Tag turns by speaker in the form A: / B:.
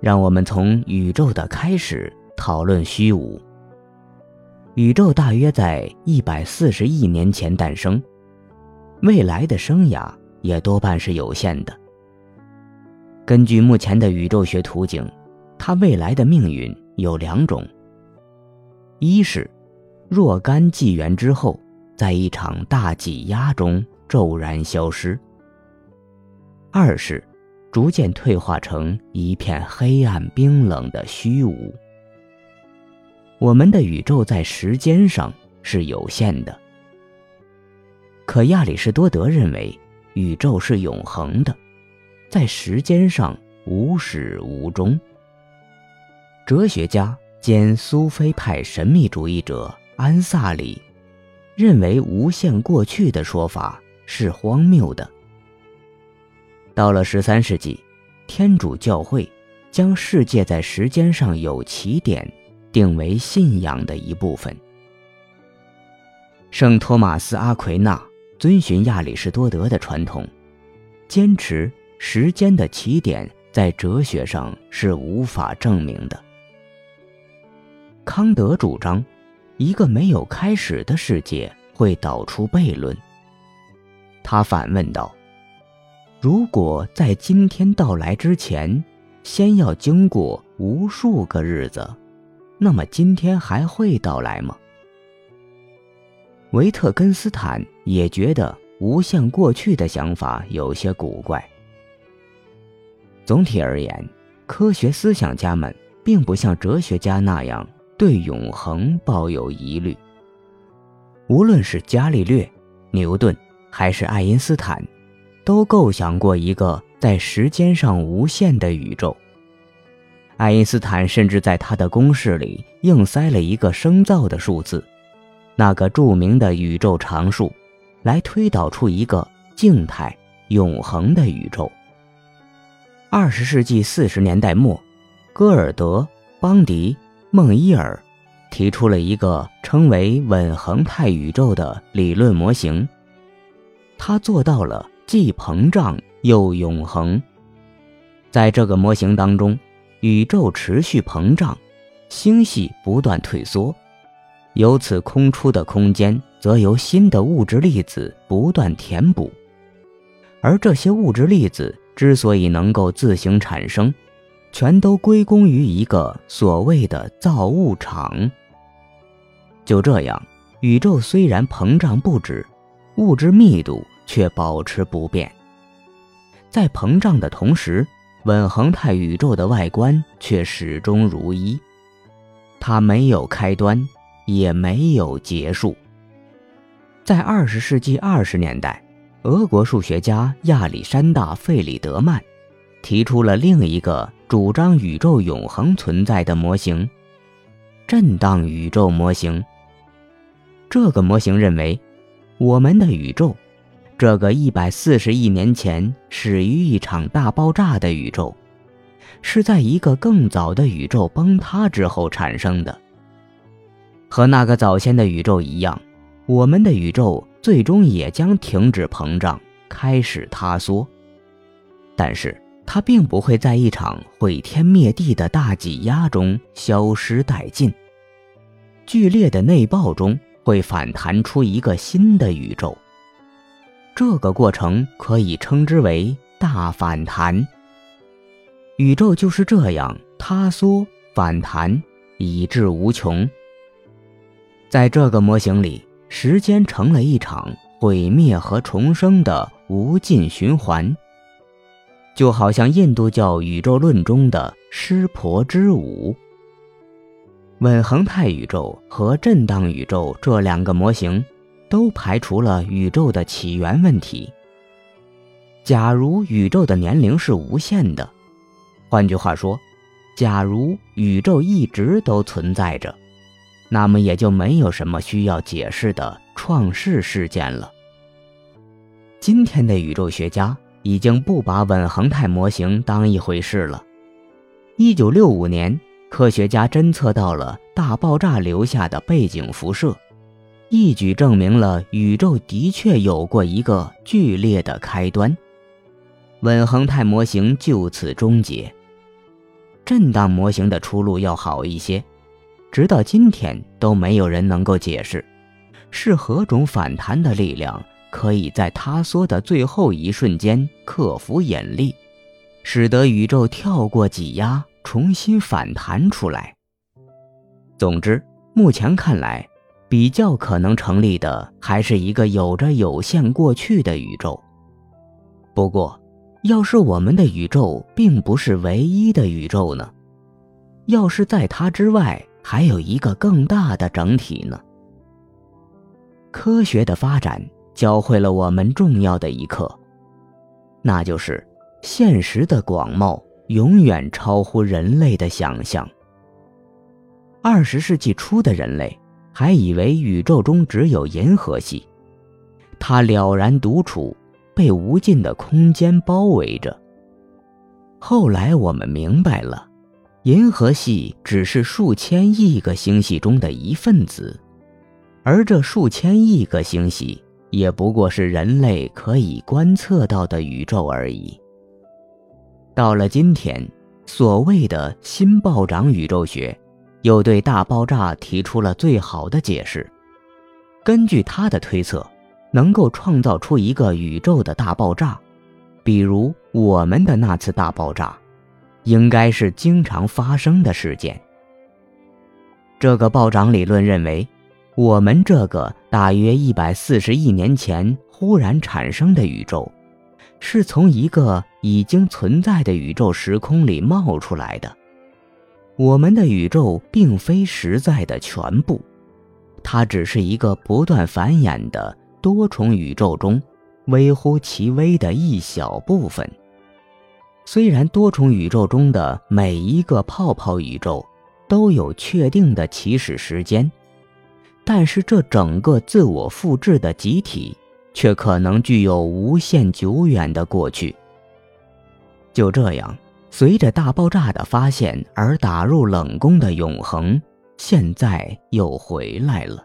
A: 让我们从宇宙的开始讨论虚无。宇宙大约在一百四十亿年前诞生，未来的生涯也多半是有限的。根据目前的宇宙学图景，它未来的命运有两种：一是若干纪元之后，在一场大挤压中骤然消失；二是。逐渐退化成一片黑暗冰冷的虚无。我们的宇宙在时间上是有限的，可亚里士多德认为宇宙是永恒的，在时间上无始无终。哲学家兼苏菲派神秘主义者安萨里认为无限过去的说法是荒谬的。到了十三世纪，天主教会将世界在时间上有起点定为信仰的一部分。圣托马斯·阿奎那遵循亚里士多德的传统，坚持时间的起点在哲学上是无法证明的。康德主张，一个没有开始的世界会导出悖论。他反问道。如果在今天到来之前，先要经过无数个日子，那么今天还会到来吗？维特根斯坦也觉得无限过去的想法有些古怪。总体而言，科学思想家们并不像哲学家那样对永恒抱有疑虑。无论是伽利略、牛顿，还是爱因斯坦。都构想过一个在时间上无限的宇宙。爱因斯坦甚至在他的公式里硬塞了一个生造的数字，那个著名的宇宙常数，来推导出一个静态永恒的宇宙。二十世纪四十年代末，戈尔德、邦迪、孟伊尔提出了一个称为稳恒态宇宙的理论模型，他做到了。既膨胀又永恒，在这个模型当中，宇宙持续膨胀，星系不断退缩，由此空出的空间则由新的物质粒子不断填补，而这些物质粒子之所以能够自行产生，全都归功于一个所谓的造物场。就这样，宇宙虽然膨胀不止，物质密度。却保持不变，在膨胀的同时，稳恒态宇宙的外观却始终如一，它没有开端，也没有结束。在二十世纪二十年代，俄国数学家亚历山大·费里德曼提出了另一个主张宇宙永恒存在的模型——震荡宇宙模型。这个模型认为，我们的宇宙。这个一百四十亿年前始于一场大爆炸的宇宙，是在一个更早的宇宙崩塌之后产生的。和那个早先的宇宙一样，我们的宇宙最终也将停止膨胀，开始塌缩。但是它并不会在一场毁天灭地的大挤压中消失殆尽。剧烈的内爆中会反弹出一个新的宇宙。这个过程可以称之为大反弹。宇宙就是这样塌缩、反弹，以至无穷。在这个模型里，时间成了一场毁灭和重生的无尽循环，就好像印度教宇宙论中的湿婆之舞。稳恒态宇宙和震荡宇宙这两个模型。都排除了宇宙的起源问题。假如宇宙的年龄是无限的，换句话说，假如宇宙一直都存在着，那么也就没有什么需要解释的创世事件了。今天的宇宙学家已经不把稳恒态模型当一回事了。一九六五年，科学家侦测到了大爆炸留下的背景辐射。一举证明了宇宙的确有过一个剧烈的开端，稳恒态模型就此终结。震荡模型的出路要好一些。直到今天都没有人能够解释，是何种反弹的力量可以在塌缩的最后一瞬间克服引力，使得宇宙跳过挤压，重新反弹出来。总之，目前看来，比较可能成立的还是一个有着有限过去的宇宙。不过，要是我们的宇宙并不是唯一的宇宙呢？要是在它之外，还有一个更大的整体呢。科学的发展教会了我们重要的一课，那就是现实的广袤永远超乎人类的想象。二十世纪初的人类还以为宇宙中只有银河系，它了然独处，被无尽的空间包围着。后来我们明白了。银河系只是数千亿个星系中的一份子，而这数千亿个星系也不过是人类可以观测到的宇宙而已。到了今天，所谓的新暴涨宇宙学，又对大爆炸提出了最好的解释。根据他的推测，能够创造出一个宇宙的大爆炸，比如我们的那次大爆炸。应该是经常发生的事件。这个暴涨理论认为，我们这个大约一百四十亿年前忽然产生的宇宙，是从一个已经存在的宇宙时空里冒出来的。我们的宇宙并非实在的全部，它只是一个不断繁衍的多重宇宙中微乎其微的一小部分。虽然多重宇宙中的每一个泡泡宇宙都有确定的起始时间，但是这整个自我复制的集体却可能具有无限久远的过去。就这样，随着大爆炸的发现而打入冷宫的永恒，现在又回来了。